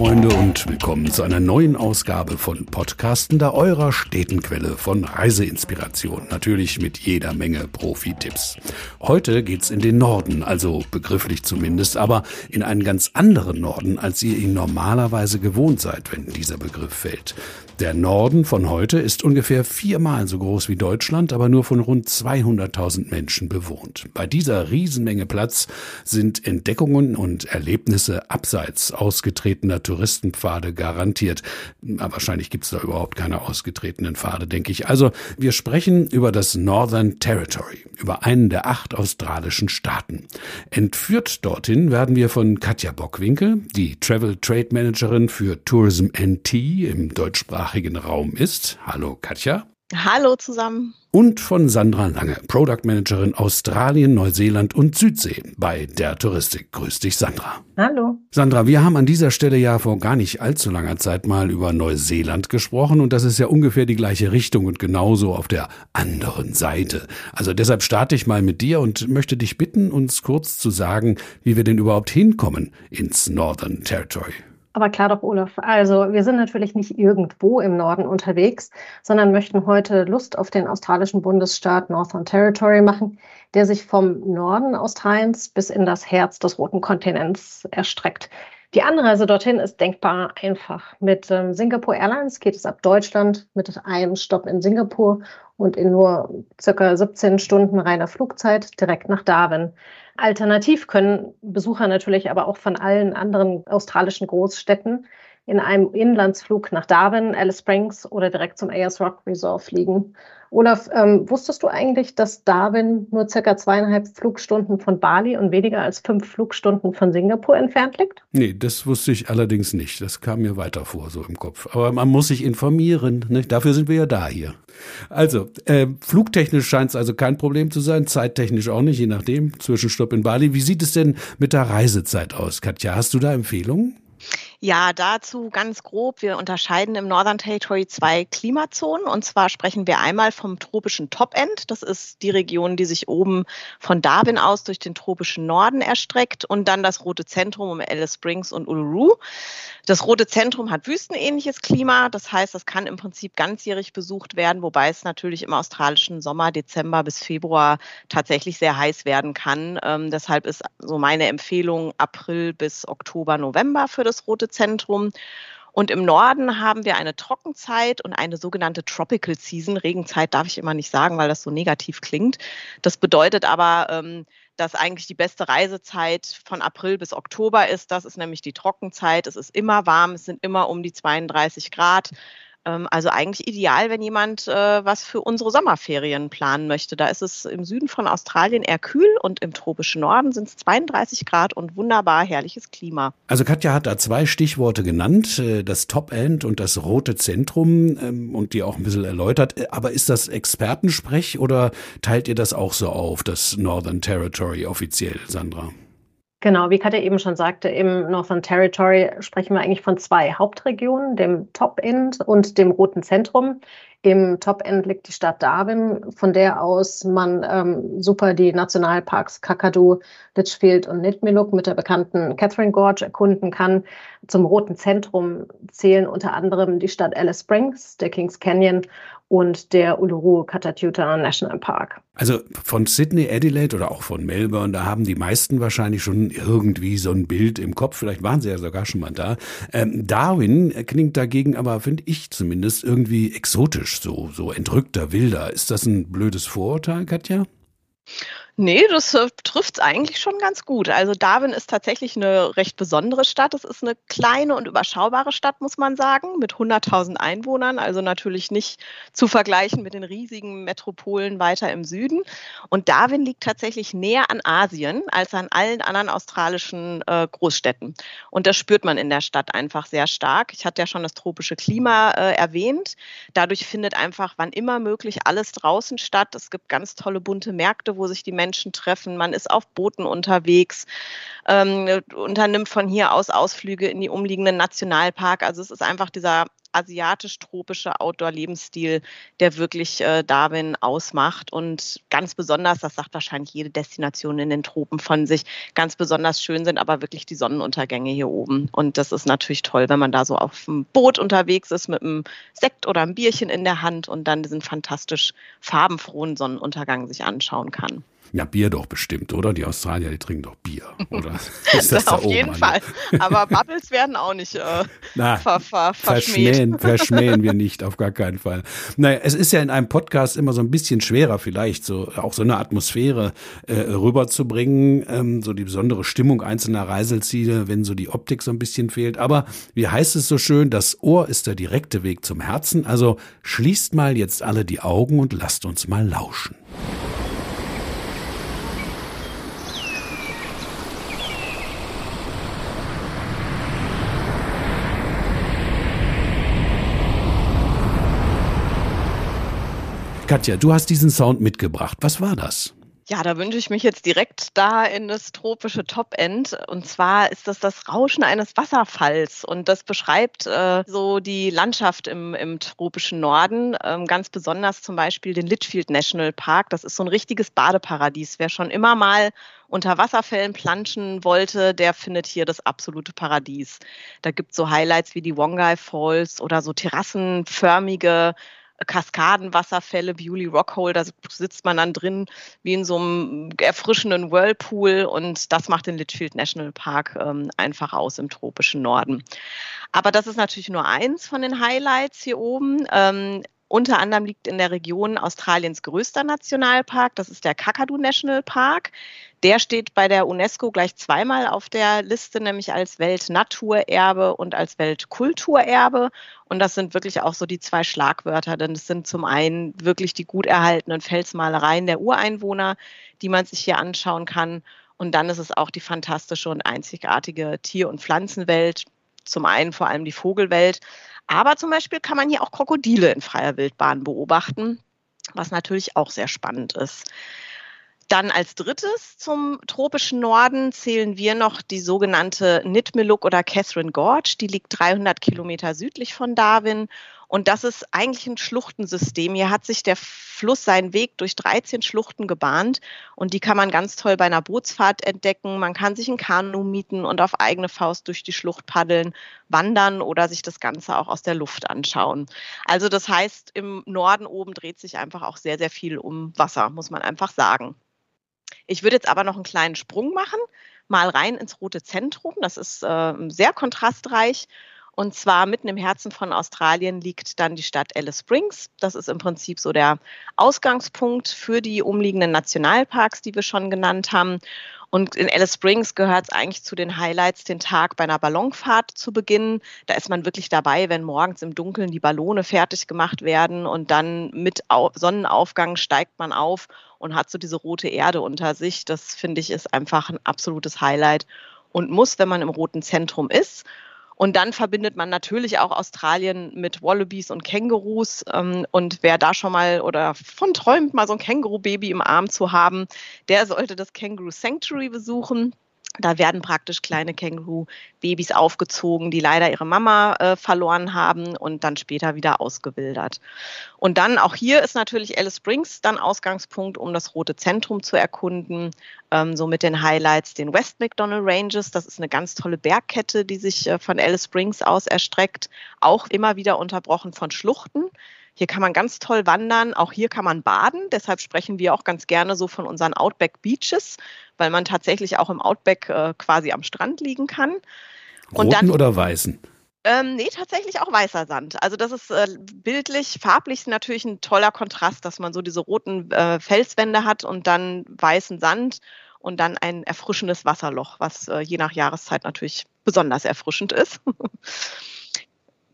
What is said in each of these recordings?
Freunde und willkommen zu einer neuen Ausgabe von Podcasten, da eurer Städtenquelle von Reiseinspiration. Natürlich mit jeder Menge Profi-Tipps. Heute geht's in den Norden, also begrifflich zumindest, aber in einen ganz anderen Norden, als ihr ihn normalerweise gewohnt seid, wenn dieser Begriff fällt. Der Norden von heute ist ungefähr viermal so groß wie Deutschland, aber nur von rund 200.000 Menschen bewohnt. Bei dieser Riesenmenge Platz sind Entdeckungen und Erlebnisse abseits ausgetretener Touristenpfade garantiert. Aber wahrscheinlich gibt es da überhaupt keine ausgetretenen Pfade, denke ich. Also wir sprechen über das Northern Territory, über einen der acht australischen Staaten. Entführt dorthin werden wir von Katja Bockwinkel, die Travel Trade Managerin für Tourism NT im deutschsprachigen deutschsprachigen Raum ist. Hallo Katja. Hallo zusammen. Und von Sandra Lange, Product Managerin Australien, Neuseeland und Südsee bei der Touristik. Grüß dich, Sandra. Hallo. Sandra, wir haben an dieser Stelle ja vor gar nicht allzu langer Zeit mal über Neuseeland gesprochen und das ist ja ungefähr die gleiche Richtung und genauso auf der anderen Seite. Also deshalb starte ich mal mit dir und möchte dich bitten, uns kurz zu sagen, wie wir denn überhaupt hinkommen ins Northern Territory. Aber klar doch, Olaf. Also wir sind natürlich nicht irgendwo im Norden unterwegs, sondern möchten heute Lust auf den australischen Bundesstaat Northern Territory machen, der sich vom Norden Australiens bis in das Herz des roten Kontinents erstreckt. Die Anreise dorthin ist denkbar einfach. Mit ähm, Singapore Airlines geht es ab Deutschland mit einem Stopp in Singapur und in nur circa 17 Stunden reiner Flugzeit direkt nach Darwin. Alternativ können Besucher natürlich aber auch von allen anderen australischen Großstädten in einem Inlandsflug nach Darwin, Alice Springs oder direkt zum Ayers Rock Resort fliegen. Olaf, ähm, wusstest du eigentlich, dass Darwin nur circa zweieinhalb Flugstunden von Bali und weniger als fünf Flugstunden von Singapur entfernt liegt? Nee, das wusste ich allerdings nicht. Das kam mir weiter vor, so im Kopf. Aber man muss sich informieren. Ne? Dafür sind wir ja da hier. Also, äh, flugtechnisch scheint es also kein Problem zu sein, zeittechnisch auch nicht, je nachdem. Zwischenstopp in Bali. Wie sieht es denn mit der Reisezeit aus, Katja? Hast du da Empfehlungen? Ja, dazu ganz grob. Wir unterscheiden im Northern Territory zwei Klimazonen. Und zwar sprechen wir einmal vom tropischen Top-End. Das ist die Region, die sich oben von Darwin aus durch den tropischen Norden erstreckt. Und dann das rote Zentrum um Alice Springs und Uluru. Das rote Zentrum hat wüstenähnliches Klima. Das heißt, das kann im Prinzip ganzjährig besucht werden, wobei es natürlich im australischen Sommer, Dezember bis Februar tatsächlich sehr heiß werden kann. Ähm, deshalb ist so meine Empfehlung April bis Oktober, November für das rote Zentrum. Und im Norden haben wir eine Trockenzeit und eine sogenannte Tropical Season. Regenzeit darf ich immer nicht sagen, weil das so negativ klingt. Das bedeutet aber, ähm, dass eigentlich die beste Reisezeit von April bis Oktober ist. Das ist nämlich die Trockenzeit. Es ist immer warm, es sind immer um die 32 Grad. Ähm, also eigentlich ideal, wenn jemand äh, was für unsere Sommerferien planen möchte. Da ist es im Süden von Australien eher kühl und im tropischen Norden sind es 32 Grad und wunderbar herrliches Klima. Also Katja hat da zwei Stichworte genannt, äh, das Top-End und das rote Zentrum ähm, und die auch ein bisschen erläutert. Äh, aber ist das Expertensprech oder teilt ihr das auch so auf, das Northern Territory offiziell, Sandra? Genau, wie Katja eben schon sagte, im Northern Territory sprechen wir eigentlich von zwei Hauptregionen, dem Top-End und dem Roten Zentrum. Im Top-End liegt die Stadt Darwin, von der aus man ähm, super die Nationalparks Kakadu, Litchfield und Nitmiluk mit der bekannten Catherine Gorge erkunden kann. Zum Roten Zentrum zählen unter anderem die Stadt Alice Springs, der Kings Canyon und der Uluru Katatuta National Park. Also von Sydney, Adelaide oder auch von Melbourne, da haben die meisten wahrscheinlich schon irgendwie so ein Bild im Kopf. Vielleicht waren sie ja sogar schon mal da. Ähm, Darwin klingt dagegen aber, finde ich zumindest, irgendwie exotisch, so, so entrückter, wilder. Ist das ein blödes Vorurteil, Katja? Nee, das äh, trifft es eigentlich schon ganz gut. Also Darwin ist tatsächlich eine recht besondere Stadt. Es ist eine kleine und überschaubare Stadt, muss man sagen, mit 100.000 Einwohnern. Also natürlich nicht zu vergleichen mit den riesigen Metropolen weiter im Süden. Und Darwin liegt tatsächlich näher an Asien als an allen anderen australischen äh, Großstädten. Und das spürt man in der Stadt einfach sehr stark. Ich hatte ja schon das tropische Klima äh, erwähnt. Dadurch findet einfach wann immer möglich alles draußen statt. Es gibt ganz tolle bunte Märkte, wo sich die Menschen Menschen treffen, man ist auf Booten unterwegs, ähm, unternimmt von hier aus Ausflüge in die umliegenden Nationalpark. Also es ist einfach dieser asiatisch-tropische Outdoor-Lebensstil, der wirklich äh, Darwin ausmacht. Und ganz besonders, das sagt wahrscheinlich jede Destination in den Tropen von sich, ganz besonders schön sind aber wirklich die Sonnenuntergänge hier oben. Und das ist natürlich toll, wenn man da so auf dem Boot unterwegs ist mit einem Sekt oder einem Bierchen in der Hand und dann diesen fantastisch farbenfrohen Sonnenuntergang sich anschauen kann. Ja, Bier doch bestimmt, oder? Die Australier, die trinken doch Bier, oder? Ist das Auf jeden Fall. Aber Bubbles werden auch nicht äh, Na, ver, ver, verschmähen. Verschmähen wir nicht, auf gar keinen Fall. Naja, es ist ja in einem Podcast immer so ein bisschen schwerer, vielleicht so auch so eine Atmosphäre äh, rüberzubringen, ähm, so die besondere Stimmung einzelner Reiseziele, wenn so die Optik so ein bisschen fehlt. Aber wie heißt es so schön, das Ohr ist der direkte Weg zum Herzen. Also schließt mal jetzt alle die Augen und lasst uns mal lauschen. Katja, du hast diesen Sound mitgebracht. Was war das? Ja, da wünsche ich mich jetzt direkt da in das tropische Top-End. Und zwar ist das das Rauschen eines Wasserfalls. Und das beschreibt äh, so die Landschaft im, im tropischen Norden. Ähm, ganz besonders zum Beispiel den Litchfield National Park. Das ist so ein richtiges Badeparadies. Wer schon immer mal unter Wasserfällen planschen wollte, der findet hier das absolute Paradies. Da gibt es so Highlights wie die Wongai Falls oder so terrassenförmige Kaskadenwasserfälle, Bewley Rockhole, da sitzt man dann drin wie in so einem erfrischenden Whirlpool und das macht den Litchfield National Park ähm, einfach aus im tropischen Norden. Aber das ist natürlich nur eins von den Highlights hier oben. Ähm, unter anderem liegt in der Region Australiens größter Nationalpark, das ist der Kakadu National Park. Der steht bei der UNESCO gleich zweimal auf der Liste, nämlich als Weltnaturerbe und als Weltkulturerbe. Und das sind wirklich auch so die zwei Schlagwörter, denn es sind zum einen wirklich die gut erhaltenen Felsmalereien der Ureinwohner, die man sich hier anschauen kann. Und dann ist es auch die fantastische und einzigartige Tier- und Pflanzenwelt, zum einen vor allem die Vogelwelt, aber zum Beispiel kann man hier auch Krokodile in freier Wildbahn beobachten, was natürlich auch sehr spannend ist. Dann als drittes zum tropischen Norden zählen wir noch die sogenannte Nitmiluk oder Catherine Gorge. Die liegt 300 Kilometer südlich von Darwin und das ist eigentlich ein Schluchtensystem. Hier hat sich der Fluss seinen Weg durch 13 Schluchten gebahnt und die kann man ganz toll bei einer Bootsfahrt entdecken. Man kann sich ein Kanu mieten und auf eigene Faust durch die Schlucht paddeln, wandern oder sich das Ganze auch aus der Luft anschauen. Also das heißt, im Norden oben dreht sich einfach auch sehr, sehr viel um Wasser, muss man einfach sagen. Ich würde jetzt aber noch einen kleinen Sprung machen, mal rein ins rote Zentrum. Das ist äh, sehr kontrastreich und zwar mitten im Herzen von Australien liegt dann die Stadt Alice Springs. Das ist im Prinzip so der Ausgangspunkt für die umliegenden Nationalparks, die wir schon genannt haben. Und in Alice Springs gehört es eigentlich zu den Highlights, den Tag bei einer Ballonfahrt zu beginnen. Da ist man wirklich dabei, wenn morgens im Dunkeln die Ballone fertig gemacht werden und dann mit Sonnenaufgang steigt man auf und hat so diese rote Erde unter sich. Das finde ich ist einfach ein absolutes Highlight und muss, wenn man im roten Zentrum ist. Und dann verbindet man natürlich auch Australien mit Wallabies und Kängurus. Ähm, und wer da schon mal oder von träumt, mal so ein Känguru-Baby im Arm zu haben, der sollte das Kangaroo Sanctuary besuchen. Da werden praktisch kleine Känguru-Babys aufgezogen, die leider ihre Mama äh, verloren haben und dann später wieder ausgewildert. Und dann auch hier ist natürlich Alice Springs dann Ausgangspunkt, um das Rote Zentrum zu erkunden. Ähm, so mit den Highlights den West McDonald Ranges. Das ist eine ganz tolle Bergkette, die sich äh, von Alice Springs aus erstreckt, auch immer wieder unterbrochen von Schluchten. Hier kann man ganz toll wandern, auch hier kann man baden. Deshalb sprechen wir auch ganz gerne so von unseren Outback Beaches, weil man tatsächlich auch im Outback äh, quasi am Strand liegen kann. Und Roten dann, oder weißen? Ähm, nee, tatsächlich auch weißer Sand. Also das ist äh, bildlich, farblich natürlich ein toller Kontrast, dass man so diese roten äh, Felswände hat und dann weißen Sand und dann ein erfrischendes Wasserloch, was äh, je nach Jahreszeit natürlich besonders erfrischend ist.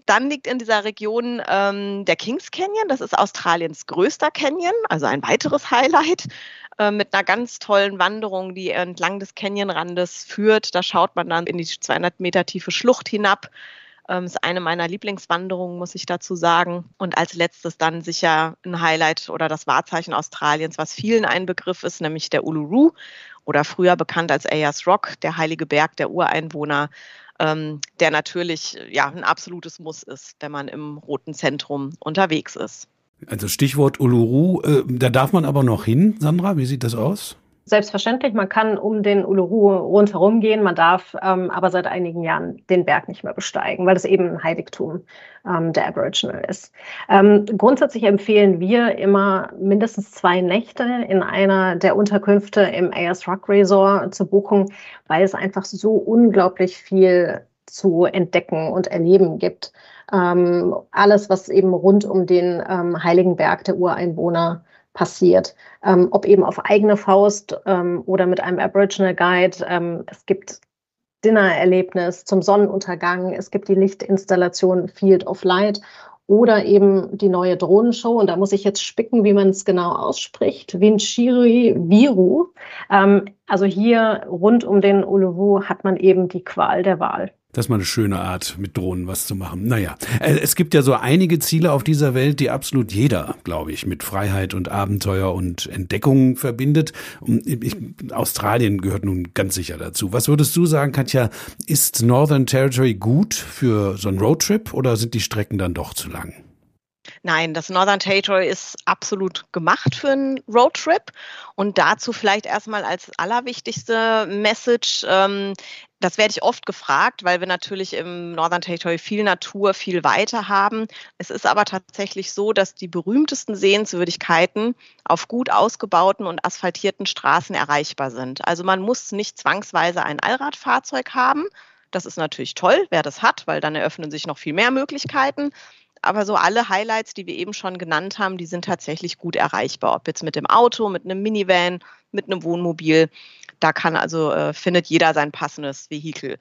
Dann liegt in dieser Region ähm, der Kings Canyon. Das ist Australiens größter Canyon, also ein weiteres Highlight äh, mit einer ganz tollen Wanderung, die entlang des Canyonrandes führt. Da schaut man dann in die 200 Meter tiefe Schlucht hinab. Ähm, ist eine meiner Lieblingswanderungen, muss ich dazu sagen. Und als letztes dann sicher ein Highlight oder das Wahrzeichen Australiens, was vielen ein Begriff ist, nämlich der Uluru oder früher bekannt als Ayers Rock, der heilige Berg der Ureinwohner ähm, der natürlich ja ein absolutes Muss ist, wenn man im roten Zentrum unterwegs ist. Also Stichwort Uluru, äh, da darf man aber noch hin, Sandra, wie sieht das aus? Selbstverständlich, man kann um den Uluru rundherum gehen, man darf ähm, aber seit einigen Jahren den Berg nicht mehr besteigen, weil es eben ein Heiligtum ähm, der Aboriginal ist. Ähm, grundsätzlich empfehlen wir immer mindestens zwei Nächte in einer der Unterkünfte im AS Rock Resort zu buchen, weil es einfach so unglaublich viel zu entdecken und erleben gibt. Ähm, alles, was eben rund um den ähm, Heiligen Berg der Ureinwohner passiert. Ähm, ob eben auf eigene Faust ähm, oder mit einem Aboriginal Guide. Ähm, es gibt Dinnererlebnis zum Sonnenuntergang. Es gibt die Lichtinstallation Field of Light oder eben die neue Drohnenshow. Und da muss ich jetzt spicken, wie man es genau ausspricht. Vinchiri Viru. Ähm, also hier rund um den Uluwu hat man eben die Qual der Wahl. Das ist mal eine schöne Art, mit Drohnen was zu machen. Naja, äh, es gibt ja so einige Ziele auf dieser Welt, die absolut jeder, glaube ich, mit Freiheit und Abenteuer und Entdeckung verbindet. Und ich, Australien gehört nun ganz sicher dazu. Was würdest du sagen, Katja? Ist Northern Territory gut für so einen Roadtrip oder sind die Strecken dann doch zu lang? Nein, das Northern Territory ist absolut gemacht für einen Roadtrip. Und dazu vielleicht erstmal als allerwichtigste Message. Ähm, das werde ich oft gefragt, weil wir natürlich im Northern Territory viel Natur, viel Weite haben. Es ist aber tatsächlich so, dass die berühmtesten Sehenswürdigkeiten auf gut ausgebauten und asphaltierten Straßen erreichbar sind. Also man muss nicht zwangsweise ein Allradfahrzeug haben. Das ist natürlich toll, wer das hat, weil dann eröffnen sich noch viel mehr Möglichkeiten. Aber so alle Highlights, die wir eben schon genannt haben, die sind tatsächlich gut erreichbar. Ob jetzt mit dem Auto, mit einem Minivan, mit einem Wohnmobil. Da kann also, äh, findet jeder sein passendes Vehikel.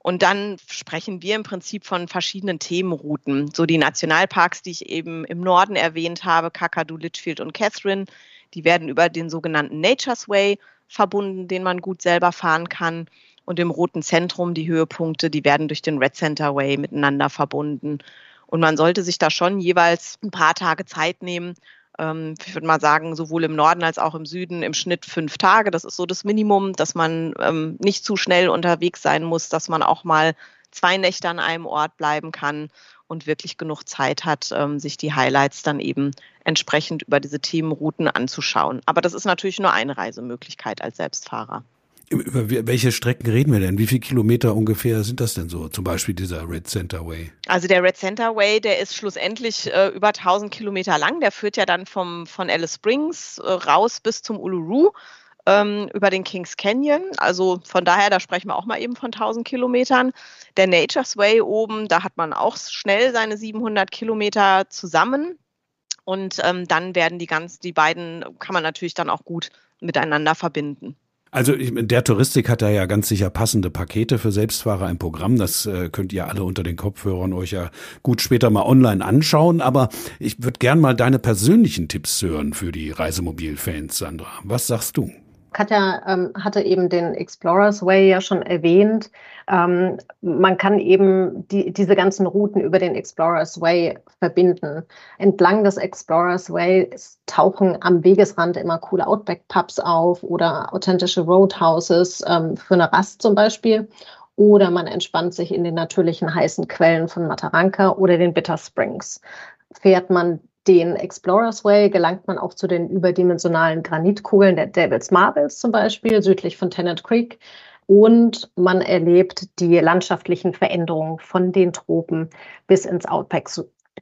Und dann sprechen wir im Prinzip von verschiedenen Themenrouten. So die Nationalparks, die ich eben im Norden erwähnt habe, Kakadu, Litchfield und Catherine, die werden über den sogenannten Nature's Way verbunden, den man gut selber fahren kann. Und im Roten Zentrum, die Höhepunkte, die werden durch den Red Center Way miteinander verbunden. Und man sollte sich da schon jeweils ein paar Tage Zeit nehmen, ähm, ich würde mal sagen, sowohl im Norden als auch im Süden im Schnitt fünf Tage. Das ist so das Minimum, dass man ähm, nicht zu schnell unterwegs sein muss, dass man auch mal zwei Nächte an einem Ort bleiben kann und wirklich genug Zeit hat, ähm, sich die Highlights dann eben entsprechend über diese Themenrouten anzuschauen. Aber das ist natürlich nur eine Reisemöglichkeit als Selbstfahrer. Über welche Strecken reden wir denn? Wie viele Kilometer ungefähr sind das denn so? Zum Beispiel dieser Red Center Way? Also der Red Center Way, der ist schlussendlich äh, über 1000 Kilometer lang. Der führt ja dann vom, von Alice Springs äh, raus bis zum Uluru ähm, über den Kings Canyon. Also von daher, da sprechen wir auch mal eben von 1000 Kilometern. Der Nature's Way oben, da hat man auch schnell seine 700 Kilometer zusammen. Und ähm, dann werden die ganz, die beiden kann man natürlich dann auch gut miteinander verbinden. Also der Touristik hat da ja ganz sicher passende Pakete für Selbstfahrer im Programm. Das äh, könnt ihr alle unter den Kopfhörern euch ja gut später mal online anschauen. Aber ich würde gern mal deine persönlichen Tipps hören für die Reisemobil-Fans, Sandra. Was sagst du? Katja ähm, hatte eben den Explorers Way ja schon erwähnt. Ähm, man kann eben die, diese ganzen Routen über den Explorers Way verbinden. Entlang des Explorers Way tauchen am Wegesrand immer coole Outback-Pubs auf oder authentische Roadhouses ähm, für eine Rast zum Beispiel. Oder man entspannt sich in den natürlichen heißen Quellen von Mataranka oder den Bitter Springs. Fährt man den Explorers Way gelangt man auch zu den überdimensionalen Granitkugeln der Devil's Marbles zum Beispiel, südlich von Tennant Creek. Und man erlebt die landschaftlichen Veränderungen von den Tropen bis ins Outback.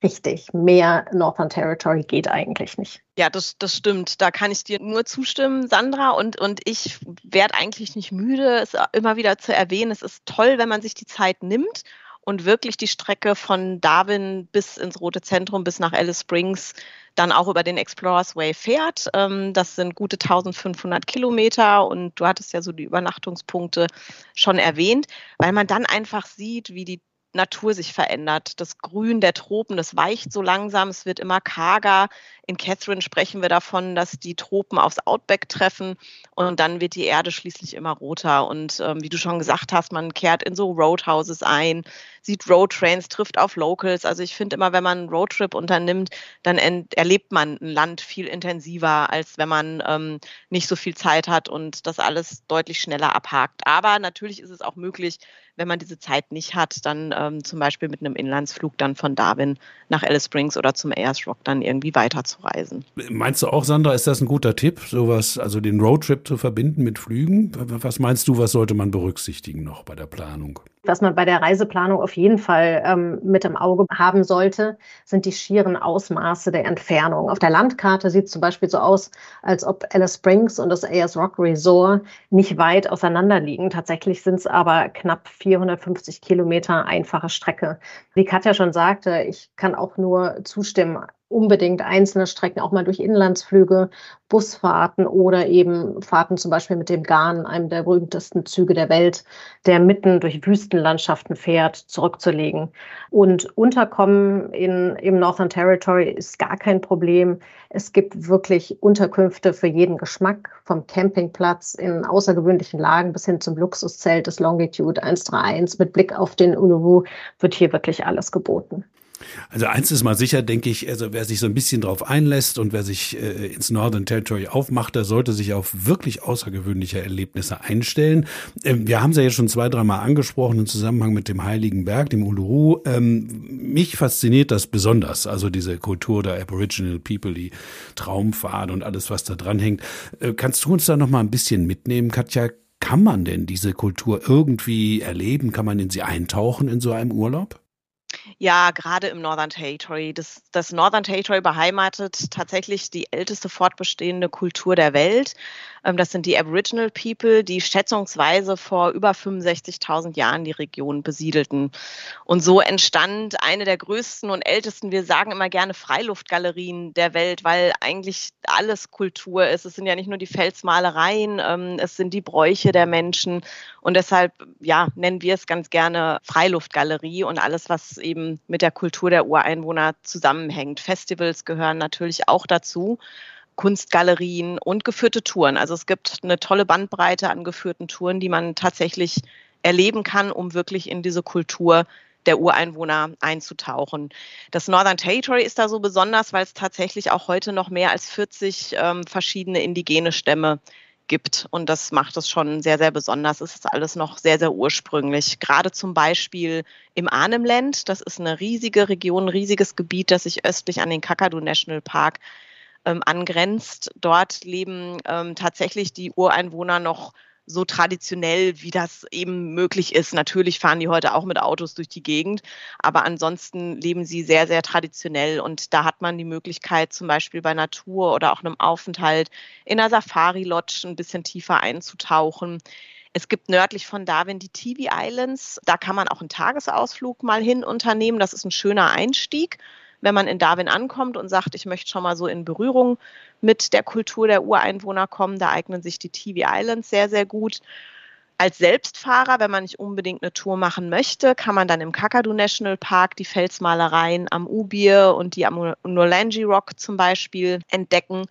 Richtig, mehr Northern Territory geht eigentlich nicht. Ja, das, das stimmt. Da kann ich dir nur zustimmen, Sandra. Und, und ich werde eigentlich nicht müde, es immer wieder zu erwähnen. Es ist toll, wenn man sich die Zeit nimmt und wirklich die Strecke von Darwin bis ins Rote Zentrum, bis nach Alice Springs, dann auch über den Explorers Way fährt. Ähm, das sind gute 1500 Kilometer und du hattest ja so die Übernachtungspunkte schon erwähnt, weil man dann einfach sieht, wie die Natur sich verändert. Das Grün der Tropen, das weicht so langsam, es wird immer karger. In Catherine sprechen wir davon, dass die Tropen aufs Outback treffen und dann wird die Erde schließlich immer roter. Und ähm, wie du schon gesagt hast, man kehrt in so Roadhouses ein. Sieht Roadtrains, trifft auf Locals. Also ich finde immer, wenn man einen Roadtrip unternimmt, dann erlebt man ein Land viel intensiver, als wenn man ähm, nicht so viel Zeit hat und das alles deutlich schneller abhakt. Aber natürlich ist es auch möglich, wenn man diese Zeit nicht hat, dann ähm, zum Beispiel mit einem Inlandsflug dann von Darwin nach Alice Springs oder zum Ayers Rock dann irgendwie weiterzureisen. Meinst du auch, Sandra, ist das ein guter Tipp, sowas, also den Roadtrip zu verbinden mit Flügen? Was meinst du, was sollte man berücksichtigen noch bei der Planung? Was man bei der Reiseplanung auf jeden Fall ähm, mit im Auge haben sollte, sind die schieren Ausmaße der Entfernung. Auf der Landkarte sieht es zum Beispiel so aus, als ob Alice Springs und das Ayers Rock Resort nicht weit auseinander liegen. Tatsächlich sind es aber knapp 450 Kilometer einfache Strecke. Wie Katja schon sagte, ich kann auch nur zustimmen unbedingt einzelne Strecken auch mal durch Inlandsflüge, Busfahrten oder eben Fahrten zum Beispiel mit dem Garn, einem der berühmtesten Züge der Welt, der mitten durch Wüstenlandschaften fährt, zurückzulegen. Und Unterkommen in, im Northern Territory ist gar kein Problem. Es gibt wirklich Unterkünfte für jeden Geschmack, vom Campingplatz in außergewöhnlichen Lagen bis hin zum Luxuszelt des Longitude 131 mit Blick auf den Uluru wird hier wirklich alles geboten. Also eins ist mal sicher, denke ich, also wer sich so ein bisschen drauf einlässt und wer sich äh, ins Northern Territory aufmacht, der sollte sich auf wirklich außergewöhnliche Erlebnisse einstellen. Ähm, wir haben es ja jetzt schon zwei, dreimal angesprochen im Zusammenhang mit dem Heiligen Berg, dem Uluru. Ähm, mich fasziniert das besonders, also diese Kultur der Aboriginal People, die Traumfahrt und alles, was da dran hängt. Äh, kannst du uns da noch mal ein bisschen mitnehmen, Katja? Kann man denn diese Kultur irgendwie erleben? Kann man in sie eintauchen in so einem Urlaub? Ja, gerade im Northern Territory. Das, das Northern Territory beheimatet tatsächlich die älteste fortbestehende Kultur der Welt. Ähm, das sind die Aboriginal People, die schätzungsweise vor über 65.000 Jahren die Region besiedelten. Und so entstand eine der größten und ältesten, wir sagen immer gerne Freiluftgalerien der Welt, weil eigentlich alles Kultur ist. Es sind ja nicht nur die Felsmalereien, ähm, es sind die Bräuche der Menschen. Und deshalb, ja, nennen wir es ganz gerne Freiluftgalerie und alles, was eben mit der Kultur der Ureinwohner zusammenhängt. Festivals gehören natürlich auch dazu. Kunstgalerien und geführte Touren. Also es gibt eine tolle Bandbreite an geführten Touren, die man tatsächlich erleben kann, um wirklich in diese Kultur der Ureinwohner einzutauchen. Das Northern Territory ist da so besonders, weil es tatsächlich auch heute noch mehr als 40 ähm, verschiedene indigene Stämme gibt. Und das macht es schon sehr, sehr besonders. Es ist alles noch sehr, sehr ursprünglich. Gerade zum Beispiel im Arnhemland. Das ist eine riesige Region, ein riesiges Gebiet, das sich östlich an den Kakadu National Park ähm, angrenzt. Dort leben ähm, tatsächlich die Ureinwohner noch so traditionell, wie das eben möglich ist. Natürlich fahren die heute auch mit Autos durch die Gegend, aber ansonsten leben sie sehr, sehr traditionell und da hat man die Möglichkeit, zum Beispiel bei Natur oder auch einem Aufenthalt in einer Safari-Lodge ein bisschen tiefer einzutauchen. Es gibt nördlich von Darwin die TV Islands. Da kann man auch einen Tagesausflug mal hin unternehmen. Das ist ein schöner Einstieg wenn man in Darwin ankommt und sagt, ich möchte schon mal so in Berührung mit der Kultur der Ureinwohner kommen, da eignen sich die TV Islands sehr, sehr gut. Als Selbstfahrer, wenn man nicht unbedingt eine Tour machen möchte, kann man dann im Kakadu National Park die Felsmalereien am Ubir und die am Nolangi Rock zum Beispiel entdecken.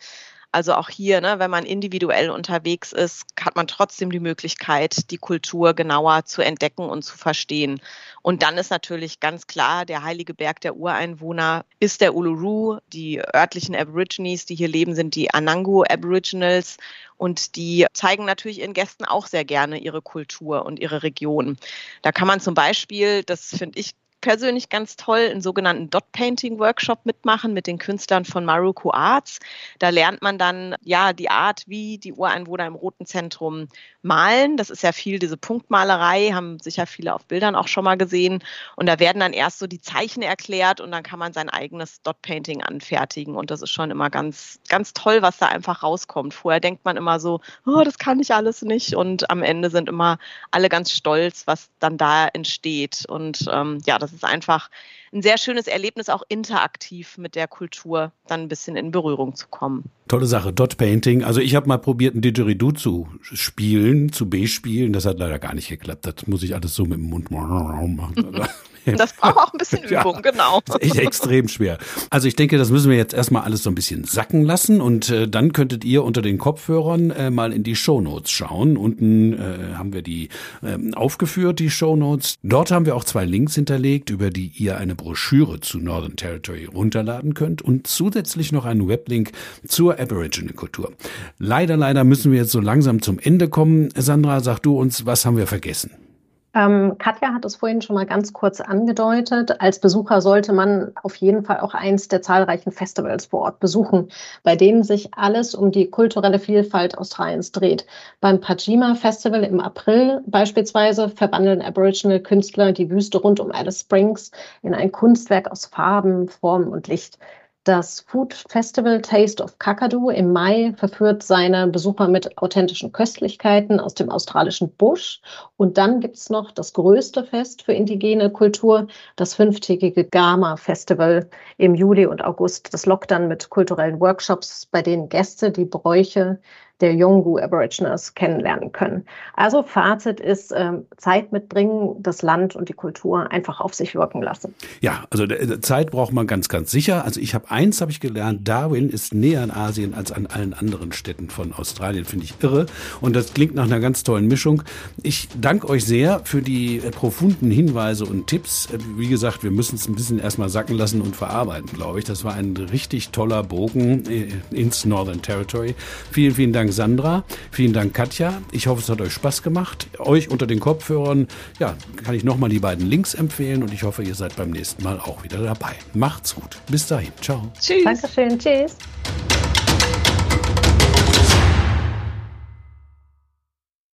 Also auch hier, ne, wenn man individuell unterwegs ist, hat man trotzdem die Möglichkeit, die Kultur genauer zu entdecken und zu verstehen. Und dann ist natürlich ganz klar, der heilige Berg der Ureinwohner ist der Uluru. Die örtlichen Aborigines, die hier leben, sind die Anangu Aboriginals. Und die zeigen natürlich ihren Gästen auch sehr gerne ihre Kultur und ihre Region. Da kann man zum Beispiel, das finde ich persönlich ganz toll, einen sogenannten Dot Painting Workshop mitmachen mit den Künstlern von Maruku Arts. Da lernt man dann ja die Art, wie die Ureinwohner im Roten Zentrum malen. Das ist ja viel diese Punktmalerei, haben sicher viele auf Bildern auch schon mal gesehen. Und da werden dann erst so die Zeichen erklärt und dann kann man sein eigenes Dot Painting anfertigen. Und das ist schon immer ganz, ganz toll, was da einfach rauskommt. Vorher denkt man immer so, oh, das kann ich alles nicht. Und am Ende sind immer alle ganz stolz, was dann da entsteht. Und ähm, ja, das das ist einfach ein sehr schönes Erlebnis, auch interaktiv mit der Kultur dann ein bisschen in Berührung zu kommen. Tolle Sache, Dot Painting. Also ich habe mal probiert, ein Didgeridoo zu spielen, zu B-spielen. Das hat leider gar nicht geklappt. Das muss ich alles so mit dem Mund machen. Das braucht auch ein bisschen Übung, ja, genau. Das ist echt extrem schwer. Also ich denke, das müssen wir jetzt erstmal alles so ein bisschen sacken lassen und äh, dann könntet ihr unter den Kopfhörern äh, mal in die Shownotes schauen. Unten äh, haben wir die äh, aufgeführt, die Shownotes. Dort haben wir auch zwei Links hinterlegt, über die ihr eine Broschüre zu Northern Territory runterladen könnt und zusätzlich noch einen Weblink zur Aboriginal-Kultur. Leider, leider müssen wir jetzt so langsam zum Ende kommen. Sandra, sag du uns, was haben wir vergessen? Ähm, Katja hat es vorhin schon mal ganz kurz angedeutet. Als Besucher sollte man auf jeden Fall auch eins der zahlreichen Festivals vor Ort besuchen, bei denen sich alles um die kulturelle Vielfalt Australiens dreht. Beim Pajima Festival im April beispielsweise verwandeln Aboriginal Künstler die Wüste rund um Alice Springs in ein Kunstwerk aus Farben, Formen und Licht. Das Food Festival Taste of Kakadu im Mai verführt seine Besucher mit authentischen Köstlichkeiten aus dem australischen Busch. Und dann gibt es noch das größte Fest für indigene Kultur, das fünftägige Gama Festival im Juli und August. Das lockt dann mit kulturellen Workshops, bei denen Gäste die Bräuche der Yongu Aborigines kennenlernen können. Also Fazit ist, äh, Zeit mitbringen, das Land und die Kultur einfach auf sich wirken lassen. Ja, also Zeit braucht man ganz, ganz sicher. Also ich habe eins habe ich gelernt, Darwin ist näher an Asien als an allen anderen Städten von Australien, finde ich irre. Und das klingt nach einer ganz tollen Mischung. Ich danke euch sehr für die äh, profunden Hinweise und Tipps. Äh, wie gesagt, wir müssen es ein bisschen erstmal sacken lassen und verarbeiten, glaube ich. Das war ein richtig toller Bogen äh, ins Northern Territory. Vielen, vielen Dank Dank, Sandra. Vielen Dank, Katja. Ich hoffe, es hat euch Spaß gemacht. Euch unter den Kopfhörern, ja, kann ich nochmal die beiden Links empfehlen und ich hoffe, ihr seid beim nächsten Mal auch wieder dabei. Macht's gut. Bis dahin. Ciao. Tschüss. Dankeschön. Tschüss.